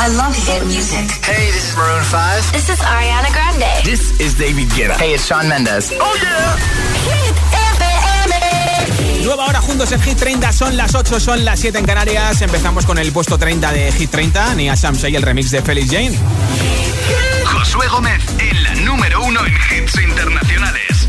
I love hit music. Hey, this is Maroon 5. This is Ariana Grande. This is David Guetta. Hey, it's Shawn Mendes. Oh yeah. Hit FM. Nueva hora juntos en Hit 30, son las 8, son las 7 en Canarias. Empezamos con el puesto 30 de Hit 30, Nia Samsey, el remix de Felix Jane. Josué Gómez en la número uno en hits internacionales.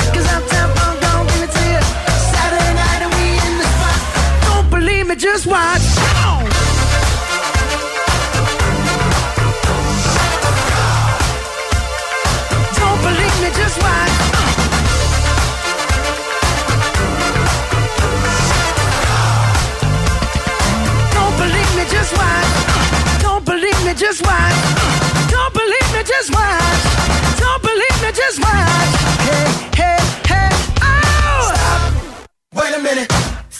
me just watch. Don't believe me, just watch. Don't believe me, just watch. Don't believe me, just watch. Don't believe me, just watch. Don't believe me, just watch. Hey, hey, hey, oh! Stop. Wait a minute.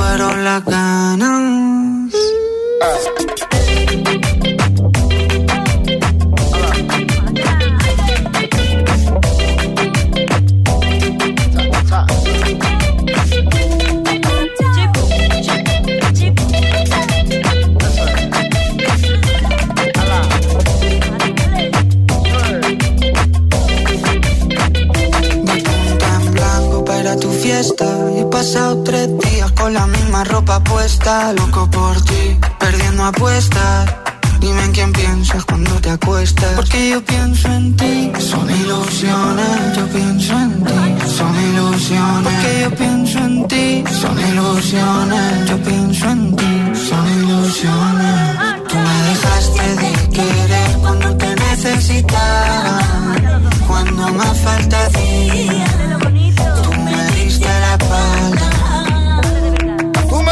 fueron las ganas. Pasado tres días con la misma ropa puesta. Loco por ti, perdiendo apuestas. Dime en quién piensas cuando te acuestas. Porque yo pienso en ti. Son ilusiones, yo pienso en ti. Son ilusiones. Porque yo pienso en ti. Son ilusiones, yo pienso en ti. Son ilusiones. Tú me dejaste de querer cuando te necesitaba. Cuando más falta hacía. Tú me diste la espalda.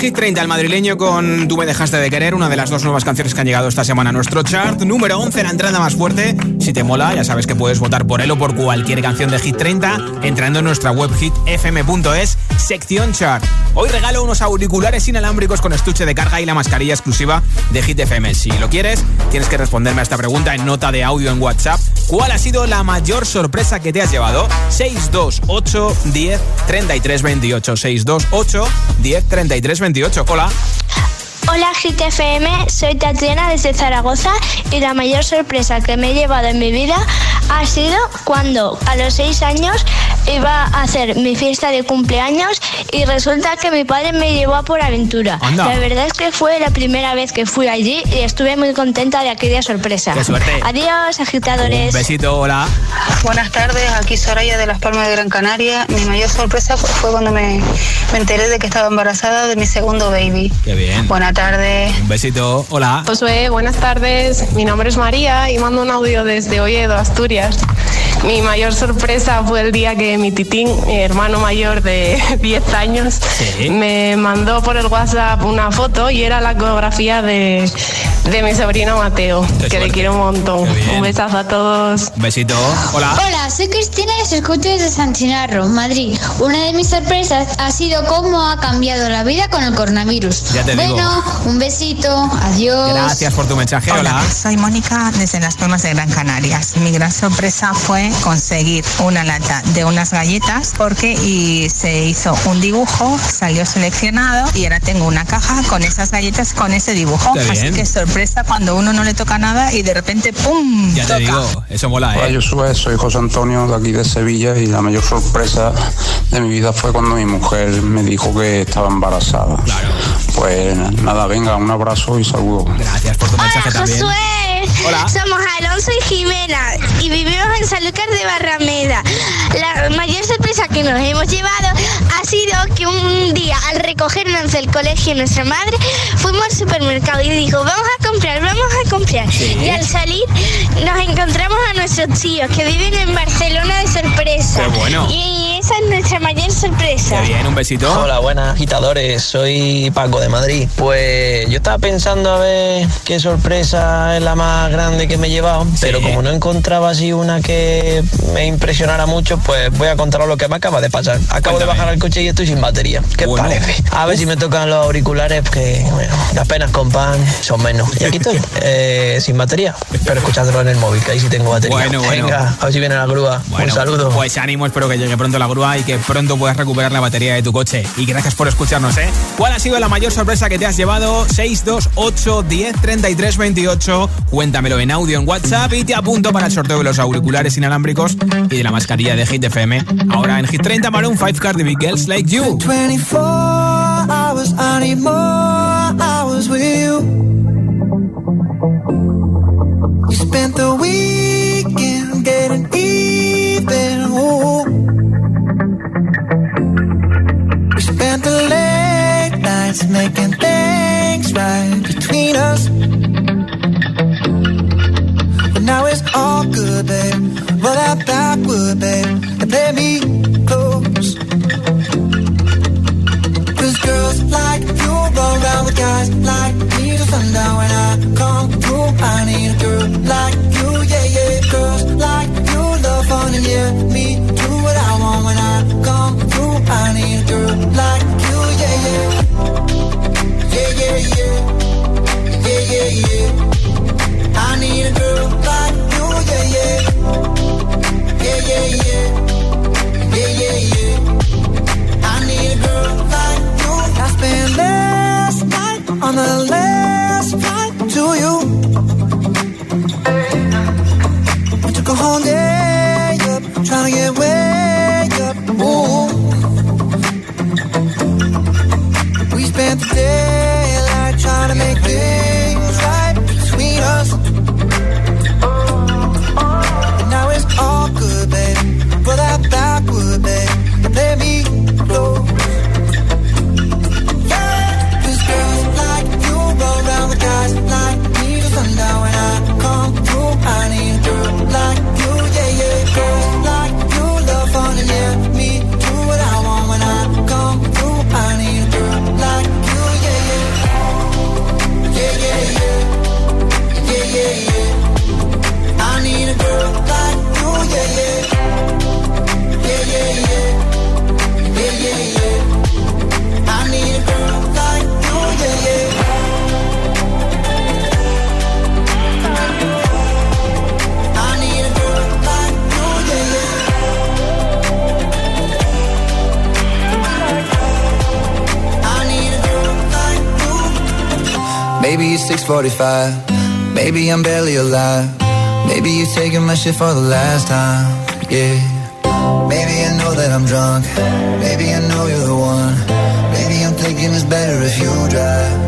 Hit 30, el madrileño con Tú me dejaste de querer, una de las dos nuevas canciones que han llegado esta semana a nuestro chart. Número 11, la entrada más fuerte. Si te mola, ya sabes que puedes votar por él o por cualquier canción de Hit 30 entrando en nuestra web hitfm.es, sección chart. Hoy regalo unos auriculares inalámbricos con estuche de carga y la mascarilla exclusiva de Hit FM. Si lo quieres, tienes que responderme a esta pregunta en nota de audio en WhatsApp. ¿Cuál ha sido la mayor sorpresa que te has llevado? 628 10 33 28 628 10 33 28. Hola. Hola GTFM, soy Tatiana desde Zaragoza y la mayor sorpresa que me he llevado en mi vida ha sido cuando a los seis años iba a hacer mi fiesta de cumpleaños y resulta que mi padre me llevó a por aventura. Anda. La verdad es que fue la primera vez que fui allí y estuve muy contenta de aquella sorpresa. Qué suerte. Adiós, agitadores. Un besito, hola. Buenas tardes, aquí Soraya de Las Palmas de Gran Canaria. Mi mayor sorpresa fue, cuando me, me enteré de que estaba embarazada de mi segundo baby. Qué bien. Buenas tardes. Un besito, hola. Josué, buenas tardes. Mi nombre es María y mando un audio desde Oviedo, Asturias. Mi mayor sorpresa fue el día que mi titín, mi hermano mayor de 10 años, me mandó por el WhatsApp una foto y era la ecografía de, de mi sobrino Mateo, que le quiero un montón. Un besazo a todos. Un besito, hola. Hola, soy Cristina y os escucho desde San Chinarro, Madrid. Una de mis sorpresas ha sido cómo ha cambiado la vida con el coronavirus. Ya te digo. bueno, un besito, adiós. Gracias por tu mensaje, hola. soy Mónica desde Las Palmas de Gran Canarias. Mi gran sorpresa fue conseguir una lata de unas galletas porque y se hizo un dibujo, salió seleccionado y ahora tengo una caja con esas galletas con ese dibujo. Qué Así bien. que sorpresa cuando uno no le toca nada y de repente ¡pum! Ya te toca. digo, eso mola, Hola, ¿eh? yo soy, soy José Antonio de aquí de Sevilla y la mayor sorpresa de mi vida fue cuando mi mujer me dijo que estaba embarazada. Pues nada, venga, un abrazo y saludos. Gracias por tu mensaje Hola, también. Josué. Hola. Somos Alonso y Jimena y vivimos en Sanlúcar de Barrameda. La mayor sorpresa que nos hemos llevado ha sido que un día al recogernos del colegio nuestra madre fuimos al supermercado y dijo vamos a comprar, vamos a comprar. Sí. Y al salir nos encontramos a nuestros tíos que viven en Barcelona de sorpresa. Qué bueno. Y esa es nuestra mayor sorpresa. Qué bien, un besito. Hola, buenas agitadores, soy Paco de Madrid. Pues yo estaba pensando a ver qué sorpresa es la más grande que me he llevado, pero como no encontraba así una que me impresionara mucho, pues voy a contar lo que me acaba de pasar. Acabo de bajar al coche y estoy sin batería. ¿Qué Bueno. parece? A ver si me tocan los auriculares, que bueno, las penas con pan son menos. Y aquí estoy, eh, sin batería, pero escuchándolo en el móvil, que ahí sí tengo batería. Bueno, bueno. Venga, a ver si viene la grúa. Bueno, Un saludo. Pues ánimo, espero que llegue pronto la grúa y que pronto puedas recuperar la batería de tu coche. Y gracias por escucharnos, ¿eh? ¿Cuál ha sido la mayor sorpresa que te has llevado? 628 10 33 28. Cuéntamelo en audio en WhatsApp y te apunto para el sorteo de los auriculares inalámbricos y de la mascarilla de Hit FM. Ahora en Hit 30 Maroon 5 Cardi B Girls Like You. 24 hours, I need more hours with you. We spent the weekend nights making things right between us. But now it's all good, babe. Roll that backward, babe, and play me close. Cause girls like you run around with guys like me till sundown when I come through. I need a girl like you, yeah, yeah. Girls like you love fun and yeah, me do what I want when I come through. I need a girl like you, yeah, yeah. Yeah, yeah, yeah. Yeah, yeah, yeah. I need a girl like you, yeah, yeah. Yeah, yeah, yeah. Yeah, yeah, yeah. I need a girl like you. I spent last night on the Maybe it's 6:45. Maybe I'm barely alive. Maybe you're taking my shit for the last time. Yeah. Maybe I know that I'm drunk. Maybe I know you're the one. Maybe I'm thinking it's better if you drive.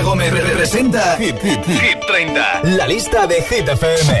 Josué Gómez representa Hit, Hit, Hit 30. La lista de Hit FM.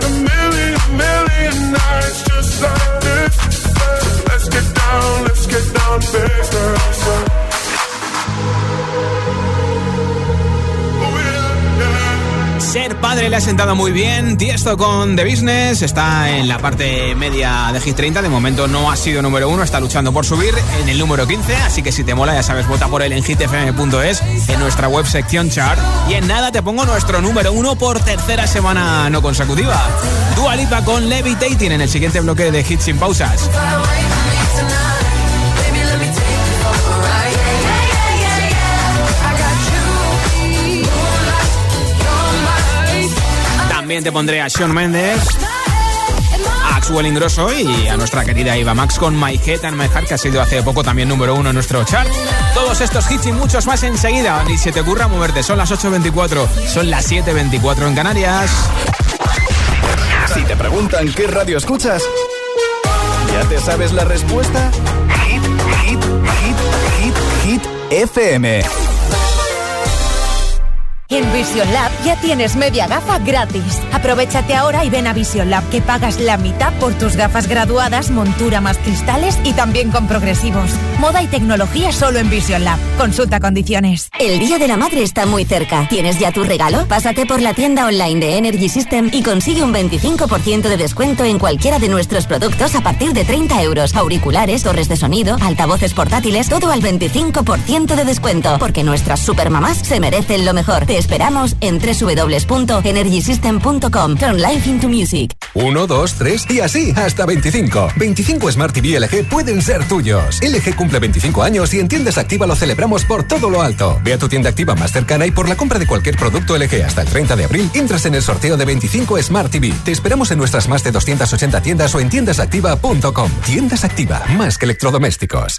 Had a million, million nights just like this. Let's get down, let's get down to business. Ser padre le ha sentado muy bien. Tiesto con The Business está en la parte media de Hit 30. De momento no ha sido número uno, está luchando por subir en el número 15. Así que si te mola, ya sabes, vota por él en hitfm.es, en nuestra web sección chart. Y en nada te pongo nuestro número uno por tercera semana no consecutiva. Dua Lipa con Levitating en el siguiente bloque de Hits sin pausas. También te pondré a Sean Mendes, a Axwell Ingrosso y a nuestra querida Eva Max con My Head and My Heart, que ha sido hace poco también número uno en nuestro chart. Todos estos hits y muchos más enseguida. Ni se te ocurra moverte. Son las 8.24, son las 7.24 en Canarias. Si te preguntan qué radio escuchas, ¿ya te sabes la respuesta? Hit, hit, hit, hit, hit, FM. En Vision Lab ya tienes media gafa gratis. Aprovechate ahora y ven a Vision Lab que pagas la mitad por tus gafas graduadas, montura más cristales y también con progresivos. Moda y tecnología solo en Vision Lab. Consulta condiciones. El Día de la Madre está muy cerca. ¿Tienes ya tu regalo? Pásate por la tienda online de Energy System y consigue un 25% de descuento en cualquiera de nuestros productos a partir de 30 euros. Auriculares, torres de sonido, altavoces portátiles, todo al 25% de descuento. Porque nuestras supermamás se merecen lo mejor. Esperamos en www.energysystem.com. Turn life into music. 1, 2, 3 y así hasta 25. 25 Smart TV LG pueden ser tuyos. LG cumple 25 años y en tiendas Activa lo celebramos por todo lo alto. Ve a tu tienda Activa más cercana y por la compra de cualquier producto LG hasta el 30 de abril entras en el sorteo de 25 Smart TV. Te esperamos en nuestras más de 280 tiendas o en tiendasactiva.com. Tiendas Activa, más que electrodomésticos.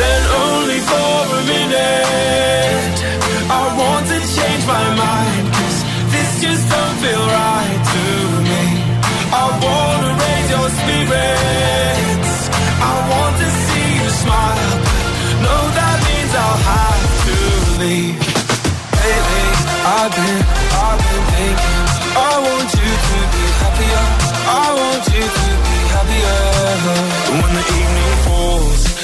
Then only for a minute, I want to change my mind. Cause this just don't feel right to me. I wanna raise your spirits. I want to see you smile. No, that means I'll have to leave. Lately, I've been, I've been thinking. I want you to be happier. I want you to be happier. When the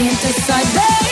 fantasizing.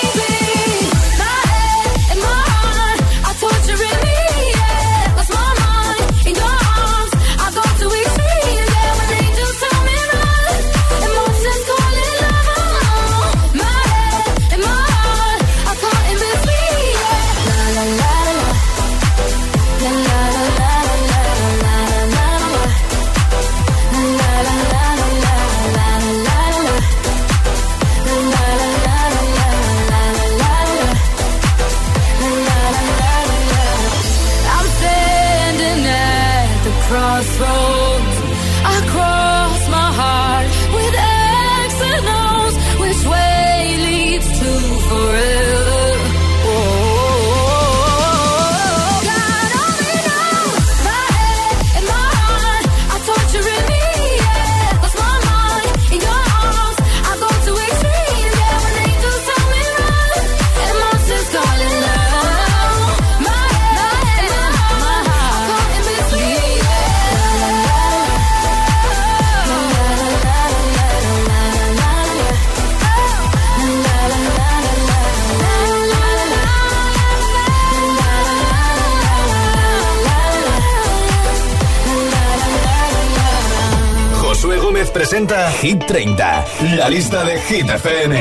Presenta Hit 30, la lista de Hit FM.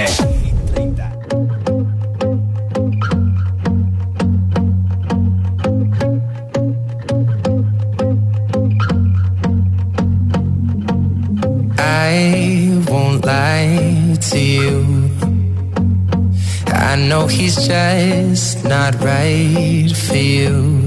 I won't lie to you. I know he's just not right for you.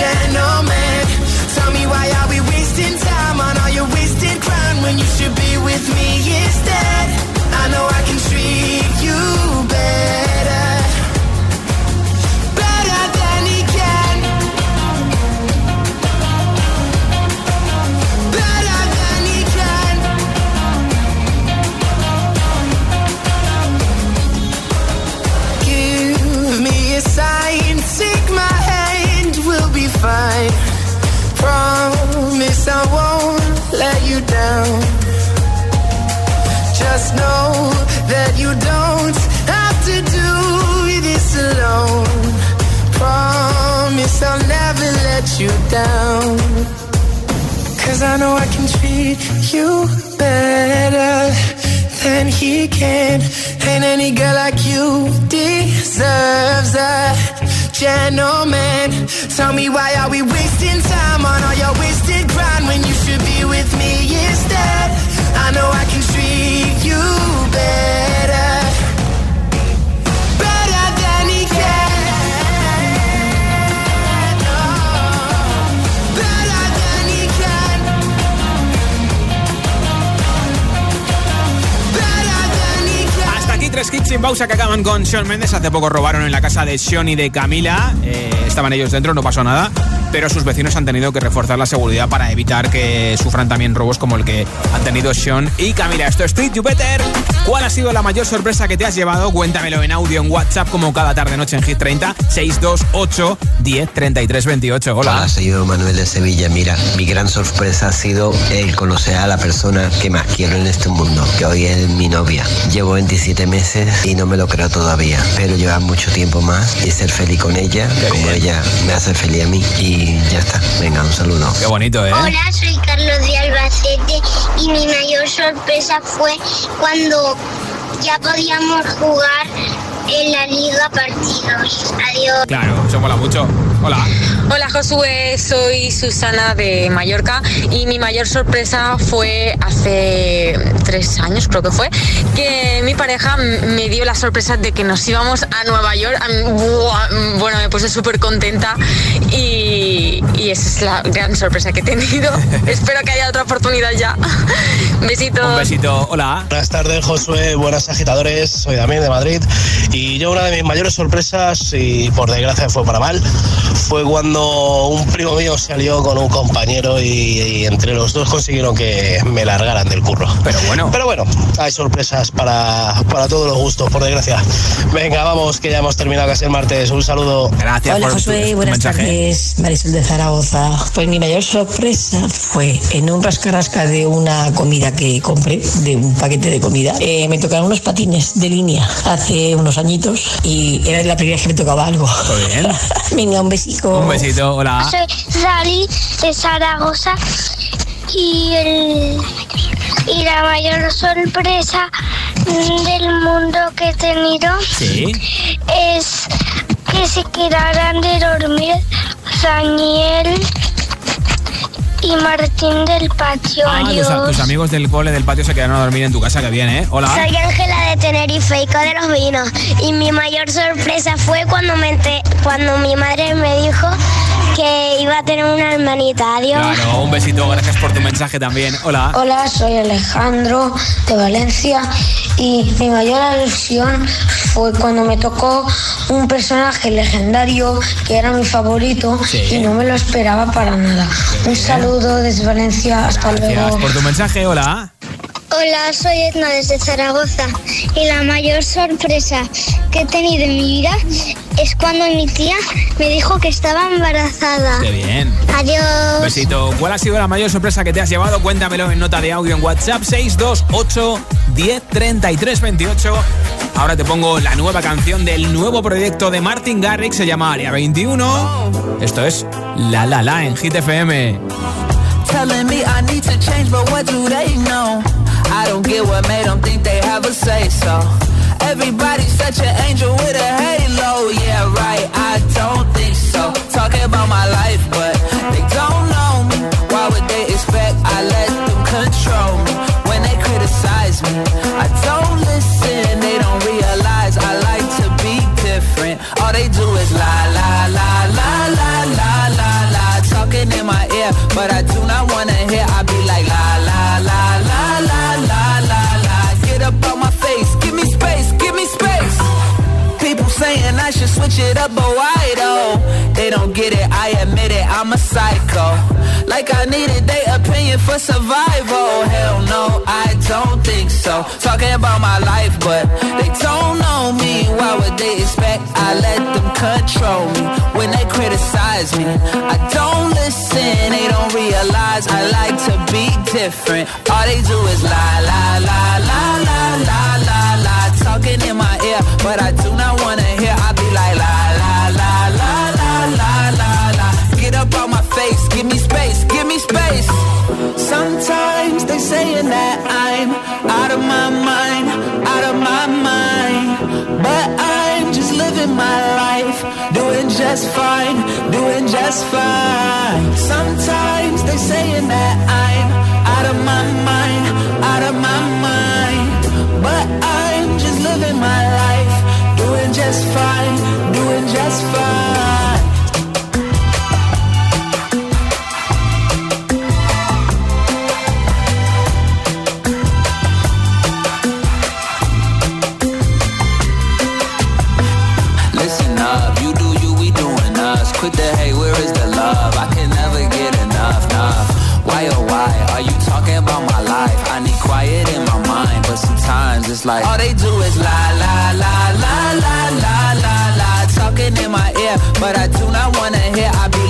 Gentleman. Tell me why are we wasting time on all your wasted crown when you should be with me instead? Con Sean Mendes. Hace poco robaron en la casa de Sean y de Camila. Eh, estaban ellos dentro, no pasó nada. Pero sus vecinos han tenido que reforzar la seguridad para evitar que sufran también robos como el que han tenido Sean y Camila. Esto es Street Better. ¿Cuál ha sido la mayor sorpresa que te has llevado? Cuéntamelo en audio en WhatsApp como cada tarde noche en Hit 30 628 10 33 28. Hola. Hola, soy yo Manuel de Sevilla. Mira, mi gran sorpresa ha sido el conocer a la persona que más quiero en este mundo, que hoy es mi novia. Llevo 27 meses y no me lo creo todavía, pero llevar mucho tiempo más y ser feliz con ella, como ella me hace feliz a mí. Y ya está. Venga, un saludo. Qué bonito, ¿eh? Hola, soy Carlos de Albacete y mi mayor sorpresa fue cuando ya podíamos jugar en la liga partidos. Adiós. Claro, eso mola mucho. Hola. Hola Josué, soy Susana de Mallorca y mi mayor sorpresa fue hace tres años, creo que fue, que mi pareja me dio la sorpresa de que nos íbamos a Nueva York. Buah, Bueno, me puse súper contenta y, y esa es la gran sorpresa que he tenido. Espero que haya otra oportunidad ya. Besito. Un besito. Hola. Buenas tardes, Josué. Buenas agitadores. Soy Damián de Madrid. Y yo una de mis mayores sorpresas, y por desgracia fue para mal, fue cuando un primo mío salió con un compañero y, y entre los dos consiguieron que me largaran del curro. Pero bueno. Pero bueno, hay sorpresas para, para todos los gustos, por desgracia. Venga, vamos, que ya hemos terminado casi el martes. Un saludo. Gracias Hola Josué, buenas tardes. Marisol de Zaragoza. Pues mi mayor sorpresa fue en un rascarrasca de una comida que compré, de un paquete de comida. eh, me tocaron unos patines de línea hace unos añitos y era la primera vez que me tocaba algo. Muy bien. Venga, un besico. Un besito. Hola. Soy Sally de Zaragoza y, el, y la mayor sorpresa del mundo que he tenido Sí. es que se quedaran de dormir Daniel y Martín del patio. Ah, tus, tus amigos del cole del patio se quedaron a dormir en tu casa, que bien, ¿eh? Hola. Soy Ángela de Tenerife, Ico de los Vinos. Y mi mayor sorpresa fue cuando, me cuando mi madre me dijo que iba a tener una hermanita. Adiós. Claro, un besito, gracias por tu mensaje también. Hola. Hola, soy Alejandro de Valencia y mi mayor alusión fue cuando me tocó un personaje legendario que era mi favorito Sí. y no me lo esperaba para nada. Un saludo desde Valencia, hasta Gracias luego. por tu mensaje, hola. Hola, soy Edna desde Zaragoza y la mayor sorpresa que he tenido en mi vida es cuando mi tía me dijo que estaba embarazada. Qué bien. Adiós. Besito. ¿Cuál ha sido la mayor sorpresa que te has llevado? Cuéntamelo en nota de audio en WhatsApp 628 10 33 28. Ahora te pongo la nueva canción del nuevo proyecto de Martin Garrix, se llama Área 21. Esto es La La La en Hit FM. telling me I need to change, but what do they know? I don't get what made them think they have a say so. Everybody's such an angel with a halo, yeah, right. I don't think so. Talking about my life, but they don't know me. Why would they expect I let them control me when they criticize me? I don't should switch it up, but why though? They don't get it, I admit it, I'm a psycho. Like I needed their opinion for survival. Hell no, I don't think so. Talking about my life, but they don't know me. Why would they expect I let them control me? When they criticize me, I don't listen. They don't realize I like to be different. All they do is lie, lie, lie, lie, lie, lie, lie, lie. Talking in my ear, but I do not wanna. space. Sometimes they saying that I'm out of my mind, out of my mind. But I'm just living my life, doing just fine, doing just fine. Sometimes times it's like all they do is lie, lie, lie, lie, lie, lie, lie, lie, talking in my ear, but I do not wanna hear. I be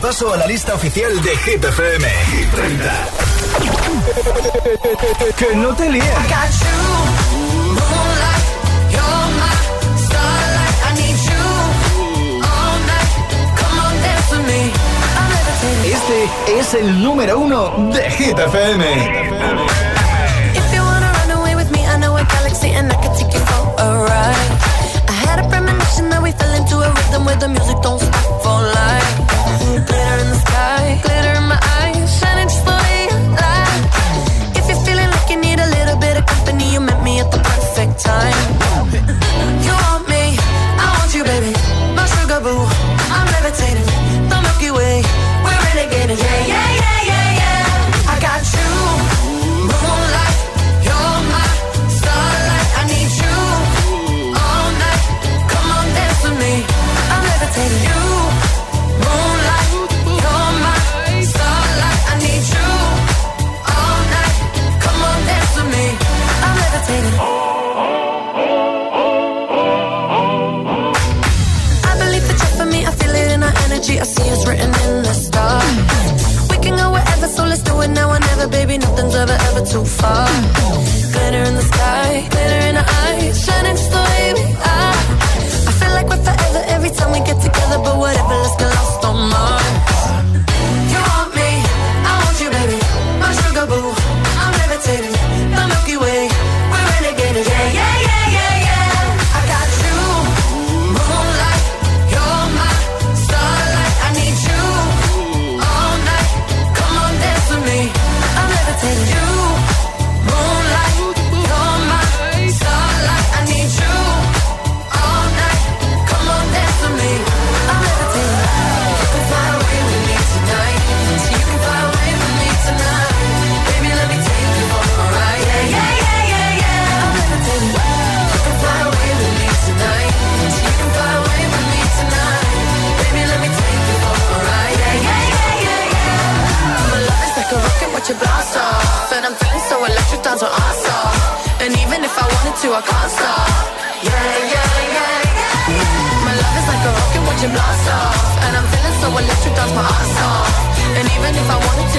paso a la lista oficial de Hit FM. Que no te líen. Este es el número uno de Hit FM. I galaxy had a that we fell into a rhythm where the music don't stop for life. time.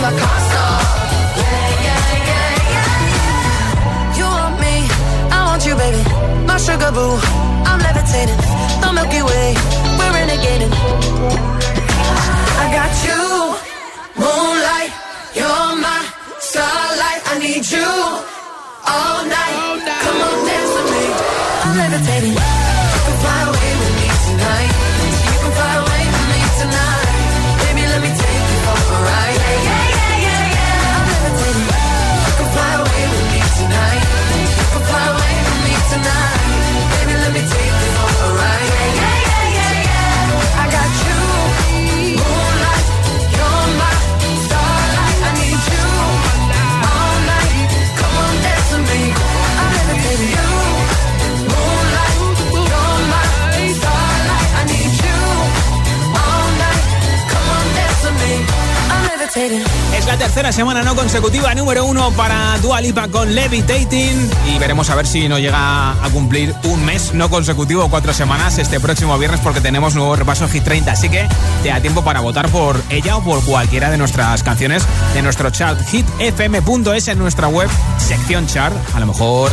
la casa. Yeah, yeah, yeah, yeah, yeah. You want me, I want you, baby. My sugar boo Es la tercera semana no consecutiva, número uno para Dua Lipa con Levitating. Y veremos a ver si no llega a cumplir un mes no consecutivo, cuatro semanas este próximo viernes, porque tenemos nuevo repaso Hit 30. Así que te da tiempo para votar por ella o por cualquiera de nuestras canciones de nuestro chart hitfm.es en nuestra web, sección chart. A lo mejor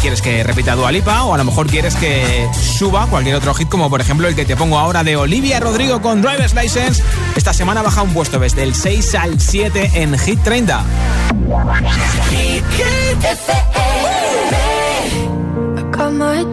quieres que repita Dua Lipa o a lo mejor quieres que suba cualquier otro hit, como por ejemplo el que te pongo ahora de Olivia Rodrigo con Driver's License. Esta semana baja un puesto desde el 6 al 7 en Hit 30.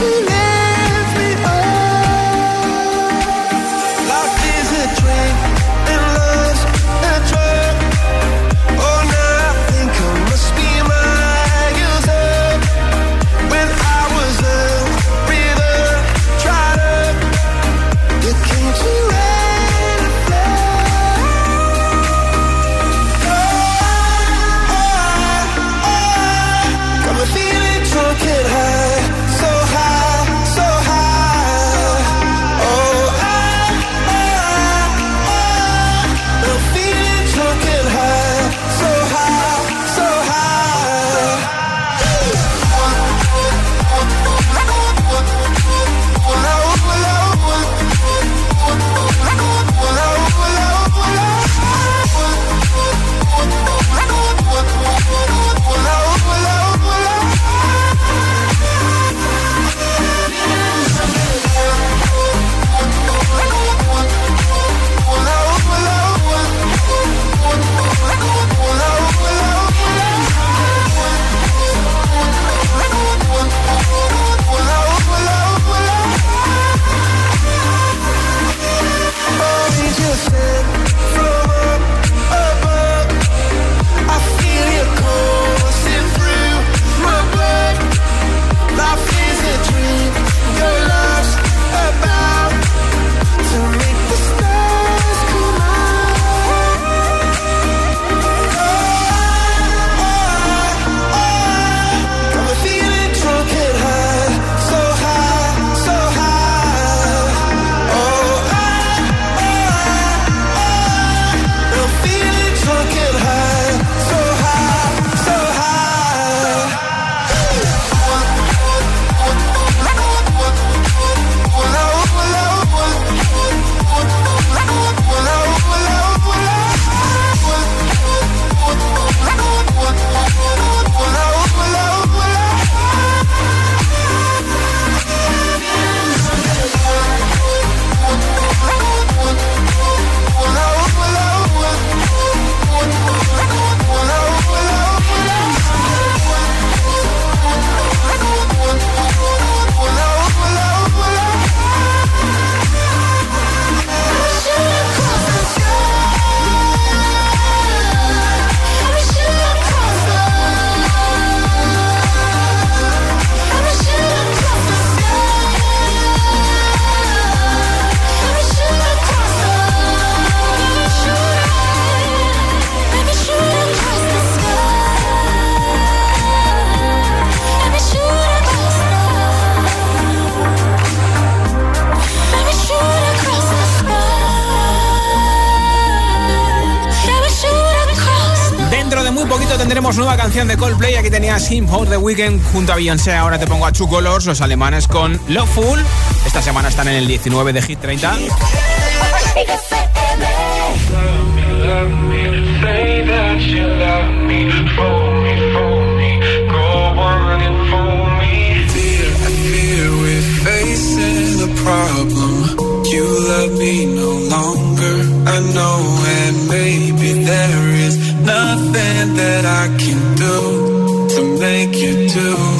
She left me. Life is a train. Canción de Coldplay. Aquí tenías Him for the Weekend junto a Beyoncé. Ahora te pongo a Two Colors, los alemanes con Loveful. Esta semana están en el 19 de Hit 30. You love me no longer. I know, and maybe there can do to make you do.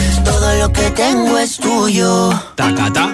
todo lo que tengo es tuyo. Tacata.